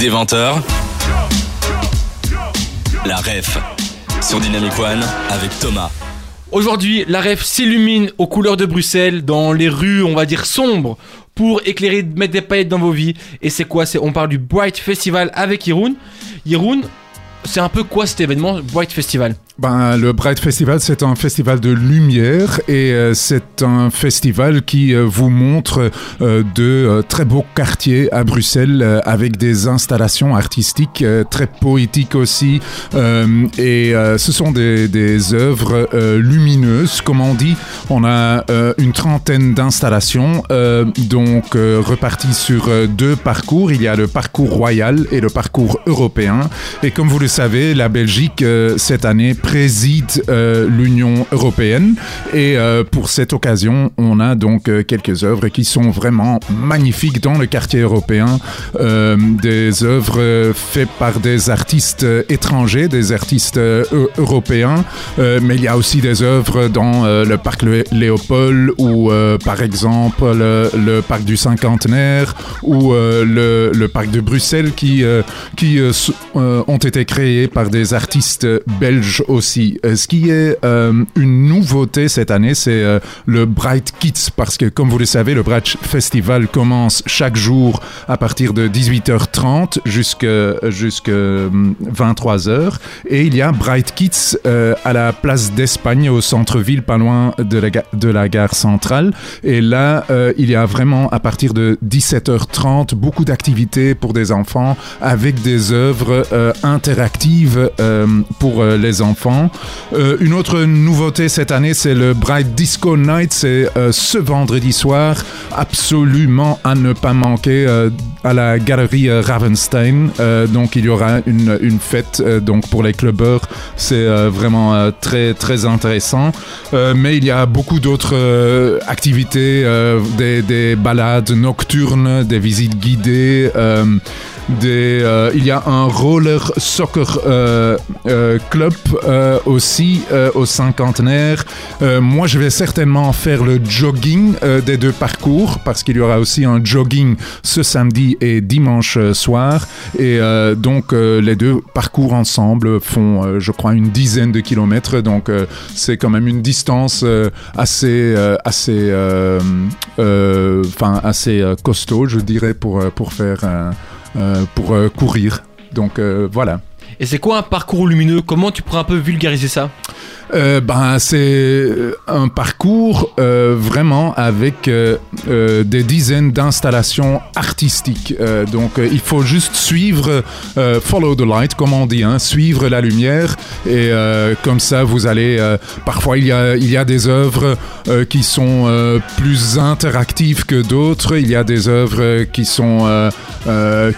Des 20h, la ref sur Dynamic One avec Thomas. Aujourd'hui, la ref s'illumine aux couleurs de Bruxelles, dans les rues, on va dire sombres, pour éclairer, mettre des paillettes dans vos vies. Et c'est quoi? On parle du Bright Festival avec Yeroun. Yeroun, c'est un peu quoi cet événement, Bright Festival? Ben, le Bright Festival, c'est un festival de lumière et euh, c'est un festival qui euh, vous montre euh, de très beaux quartiers à Bruxelles avec des installations artistiques très poétiques aussi. et ce sont des, des œuvres lumineuses, comme on dit. On a une trentaine d'installations, donc reparties sur deux parcours. Il y a le parcours royal et le parcours européen. Et comme vous le savez, la Belgique, cette année, préside euh, l'Union européenne. Et euh, pour cette occasion, on a donc euh, quelques œuvres qui sont vraiment magnifiques dans le quartier européen. des œuvres faites par des artistes étrangers, des artistes européens. mais il y a aussi des œuvres dans le parc Léopold ou par exemple le, parc du cinquantenaire ou le, parc de Bruxelles qui, qui ont été créés par des artistes belges aussi Euh, ce qui est euh, une nouveauté cette année, c'est euh, le Bright Kids, parce que comme vous le savez, le Bright Festival commence chaque jour à partir de 18h30 jusqu'à 23h. Et il y a Bright Kids à la place d'Espagne, au centre-ville, pas loin de la gare centrale. Et là, il y a vraiment à partir de 17h30 beaucoup d'activités pour des enfants avec des œuvres interactives pour les enfants euh, une autre nouveauté cette année, c'est le Bright Disco Night. C'est euh, ce vendredi soir, absolument à ne pas manquer euh, à la galerie Ravenstein. donc il y aura une, fête donc pour les clubbers. C'est vraiment très très intéressant. mais il y a beaucoup d'autres activités, des balades nocturnes, des visites guidées. Euh, il y a un roller soccer euh, euh, club aussi au cinquantenaire. moi, je vais certainement faire le jogging des deux parcours parce qu'il y aura aussi un jogging ce samedi et dimanche soir. Et donc, les deux parcours ensemble font, je crois, une dizaine de kilomètres. Donc, c'est quand même une distance assez, assez, enfin, assez costaud, je dirais, pour, pour faire un euh, pour euh, courir. Donc euh, voilà. Et c'est quoi un parcours lumineux? Comment tu pourrais un peu vulgariser ça? Euh, ben, C'est un parcours euh, vraiment avec euh, des dizaines d'installations artistiques. donc il faut juste suivre, follow the light, comme on dit, hein, suivre la lumière. Et comme ça, vous allez... parfois, il y, a, il y a des œuvres qui sont plus interactives que d'autres. Il y a des œuvres qui sont,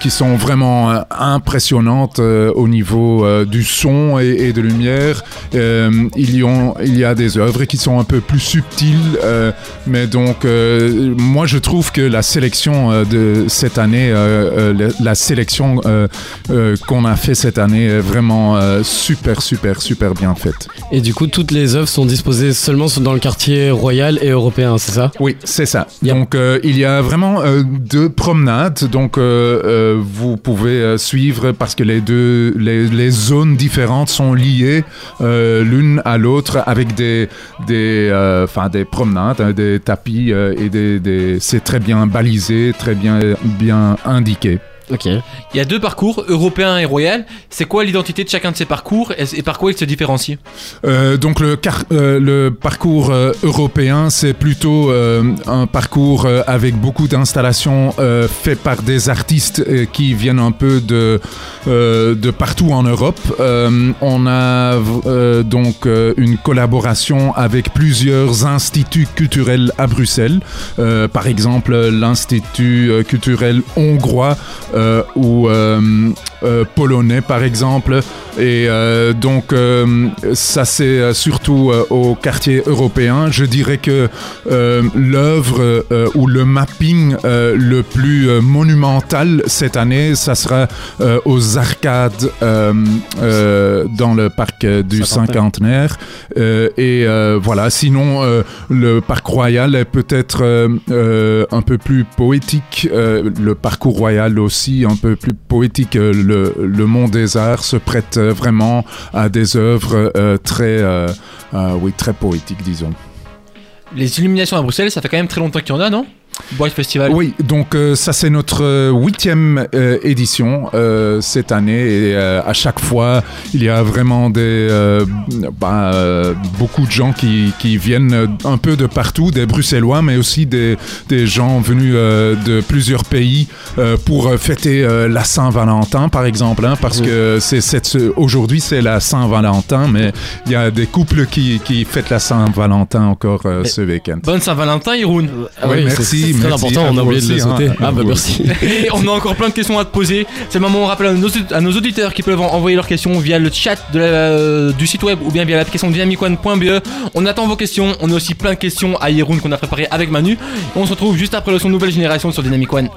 qui sont vraiment impressionnantes au niveau du son et, et de lumière il y, il y a des œuvres qui sont un peu plus subtiles, euh, mais donc euh, moi je trouve que la sélection euh, de cette année, la, sélection qu'on a fait cette année est vraiment super super super bien faite. Et du coup toutes les œuvres sont disposées seulement dans le quartier royal et européen, c'est ça? Oui, c'est ça. Donc il y a vraiment deux promenades, donc vous pouvez suivre parce que les deux les, les zones différentes sont liées l'une à l'autre avec des, des, euh, des promenades, hein, des tapis euh, et des, c'est très bien balisé, très bien indiqué. Ok. Il y a deux parcours, européen et royal. C'est quoi l'identité de chacun de ces parcours et, par quoi ils se différencient euh, Donc le, euh, le parcours euh, européen, c'est plutôt un parcours avec beaucoup d'installations faites par des artistes qui viennent un peu de, de partout en Europe. on a donc une collaboration avec plusieurs instituts culturels à Bruxelles. par exemple, l'Institut culturel hongrois ou euh, euh, polonais par exemple. Et euh, donc, euh, ça c'est euh, surtout euh, au quartier européen. Je dirais que euh, l'œuvre euh, ou le mapping euh, le plus euh, monumental cette année, ça sera euh, aux arcades euh, euh, dans le parc euh, du cinquantenaire. Euh, et euh, voilà, sinon, euh, le parc royal est peut-être euh, euh, un peu plus poétique. Euh, le parcours royal aussi, un peu plus poétique. Euh, Le, Mont des Arts se prête euh, vraiment à des œuvres euh, très, oui, très poétiques, disons. Les illuminations à Bruxelles, ça fait quand même très longtemps qu'il y en a, non? Bright Festival. Oui, donc euh, ça c'est notre euh, huitième euh, édition euh, cette année et euh, à chaque fois il y a vraiment des euh, bah, euh, beaucoup de gens qui, qui viennent un peu de partout, des Bruxellois mais aussi des, des gens venus euh, de plusieurs pays euh, pour fêter euh, la Saint-Valentin par exemple, hein, parce Mhm. que c'est aujourd'hui c'est la Saint-Valentin mais il y a des couples qui, qui fêtent la Saint-Valentin encore euh, ce week-end. Bonne Saint-Valentin, Iroun. Oui, c'est- merci, C'est très merci important, on a oublié de le aussi, sauter. hein. Ah bah merci. Et on a encore plein de questions à te poser. C'est le moment où on rappelle à nos, à nos auditeurs qui peuvent en- envoyer leurs questions via le chat de la- du site web ou bien via l'application dynamicone.be. On attend vos questions. On a aussi plein de questions à Yeroun qu'on a préparé avec Manu. On se retrouve juste après le son Nouvelle Génération sur Dynamic One.